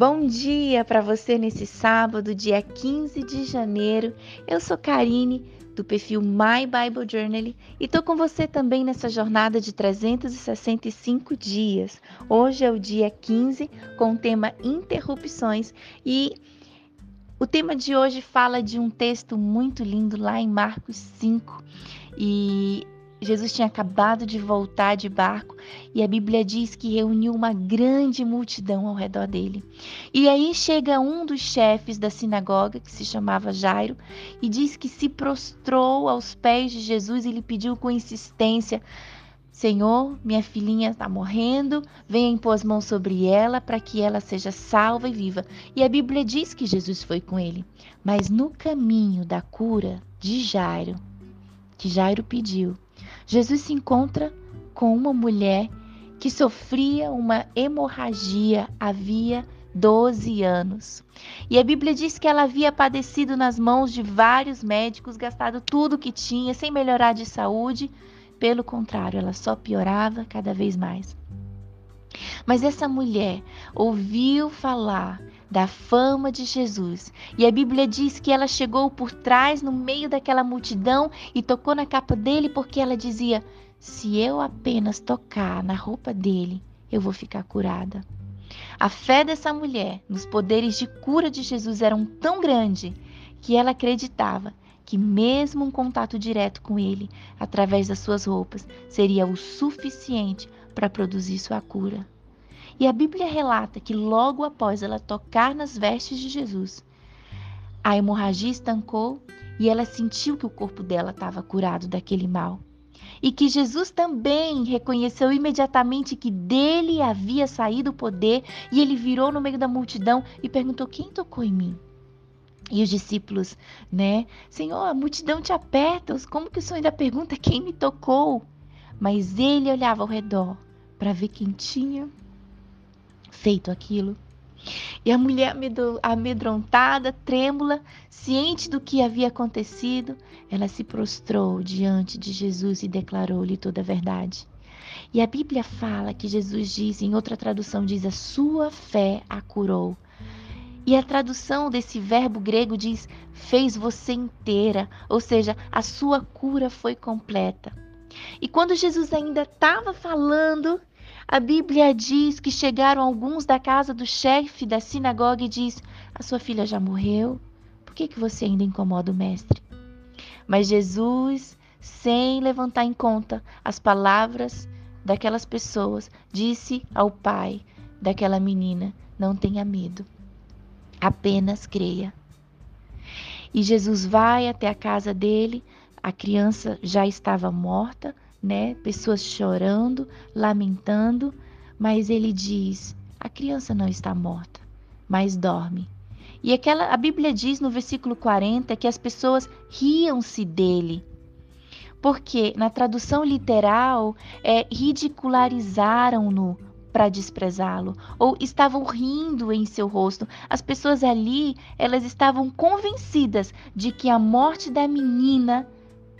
Bom dia para você nesse sábado, dia 15 de janeiro. Eu sou Karine, do perfil My Bible Journal, e tô com você também nessa jornada de 365 dias. Hoje é o dia 15 com o tema interrupções e o tema de hoje fala de um texto muito lindo lá em Marcos 5 e Jesus tinha acabado de voltar de barco e a Bíblia diz que reuniu uma grande multidão ao redor dele. E aí chega um dos chefes da sinagoga, que se chamava Jairo, e diz que se prostrou aos pés de Jesus e lhe pediu com insistência: Senhor, minha filhinha está morrendo, venha impor as mãos sobre ela para que ela seja salva e viva. E a Bíblia diz que Jesus foi com ele. Mas no caminho da cura de Jairo, que Jairo pediu, Jesus se encontra com uma mulher que sofria uma hemorragia havia 12 anos. E a Bíblia diz que ela havia padecido nas mãos de vários médicos, gastado tudo que tinha, sem melhorar de saúde. Pelo contrário, ela só piorava cada vez mais. Mas essa mulher ouviu falar da fama de Jesus. E a Bíblia diz que ela chegou por trás, no meio daquela multidão, e tocou na capa dele, porque ela dizia: Se eu apenas tocar na roupa dele, eu vou ficar curada. A fé dessa mulher nos poderes de cura de Jesus era tão grande que ela acreditava que mesmo um contato direto com ele, através das suas roupas, seria o suficiente para produzir sua cura. E a Bíblia relata que logo após ela tocar nas vestes de Jesus, a hemorragia estancou e ela sentiu que o corpo dela estava curado daquele mal. E que Jesus também reconheceu imediatamente que dele havia saído o poder, e ele virou no meio da multidão e perguntou: Quem tocou em mim? E os discípulos, né? Senhor, a multidão te aperta, como que o Senhor ainda pergunta quem me tocou? Mas ele olhava ao redor para ver quem tinha feito aquilo. E a mulher amedrontada, trêmula, ciente do que havia acontecido, ela se prostrou diante de Jesus e declarou-lhe toda a verdade. E a Bíblia fala que Jesus diz, em outra tradução diz, a sua fé a curou. E a tradução desse verbo grego diz, fez você inteira, ou seja, a sua cura foi completa. E quando Jesus ainda estava falando, a Bíblia diz que chegaram alguns da casa do chefe da sinagoga e diz: "A sua filha já morreu. Por que que você ainda incomoda o mestre?" Mas Jesus, sem levantar em conta as palavras daquelas pessoas, disse ao pai daquela menina: "Não tenha medo. Apenas creia." E Jesus vai até a casa dele, a criança já estava morta, né? Pessoas chorando, lamentando, mas ele diz: a criança não está morta, mas dorme. E aquela a Bíblia diz no versículo 40 que as pessoas riam-se dele. Porque na tradução literal é ridicularizaram-no para desprezá-lo ou estavam rindo em seu rosto. As pessoas ali, elas estavam convencidas de que a morte da menina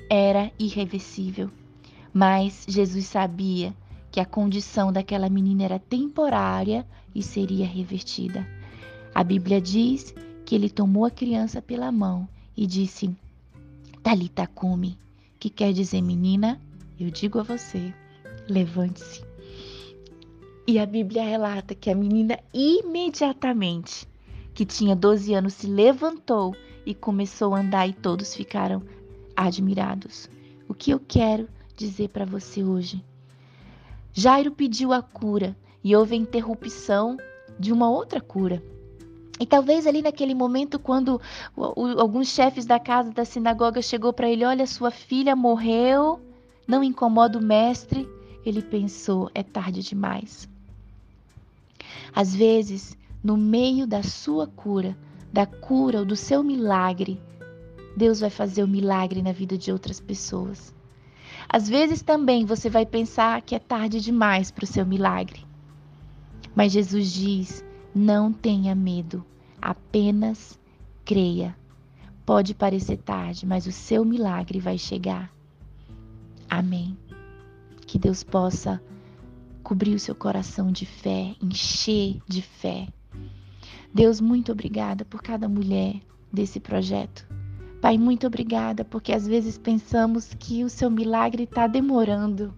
era irreversível. Mas Jesus sabia que a condição daquela menina era temporária e seria revertida. A Bíblia diz que ele tomou a criança pela mão e disse: Talita cume, que quer dizer menina, eu digo a você, levante-se. E a Bíblia relata que a menina imediatamente, que tinha 12 anos, se levantou e começou a andar e todos ficaram admirados. O que eu quero dizer para você hoje. Jairo pediu a cura e houve a interrupção de uma outra cura. E talvez ali naquele momento, quando alguns chefes da casa da sinagoga chegou para ele, olha, sua filha morreu, não incomoda o mestre, ele pensou, é tarde demais. Às vezes, no meio da sua cura, da cura ou do seu milagre, Deus vai fazer o milagre na vida de outras pessoas. Às vezes também você vai pensar que é tarde demais para o seu milagre. Mas Jesus diz: não tenha medo, apenas creia. Pode parecer tarde, mas o seu milagre vai chegar. Amém. Que Deus possa cobrir o seu coração de fé, encher de fé. Deus, muito obrigada por cada mulher desse projeto. Pai, muito obrigada, porque às vezes pensamos que o seu milagre está demorando.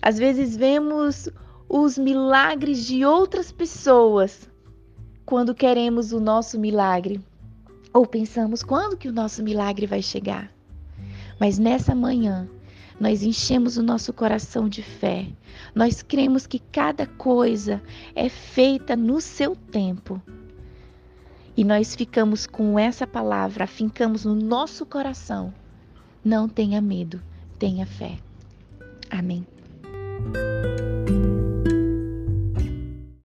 Às vezes vemos os milagres de outras pessoas quando queremos o nosso milagre. Ou pensamos quando que o nosso milagre vai chegar. Mas nessa manhã, nós enchemos o nosso coração de fé. Nós cremos que cada coisa é feita no seu tempo. E nós ficamos com essa palavra, afincamos no nosso coração. Não tenha medo, tenha fé. Amém.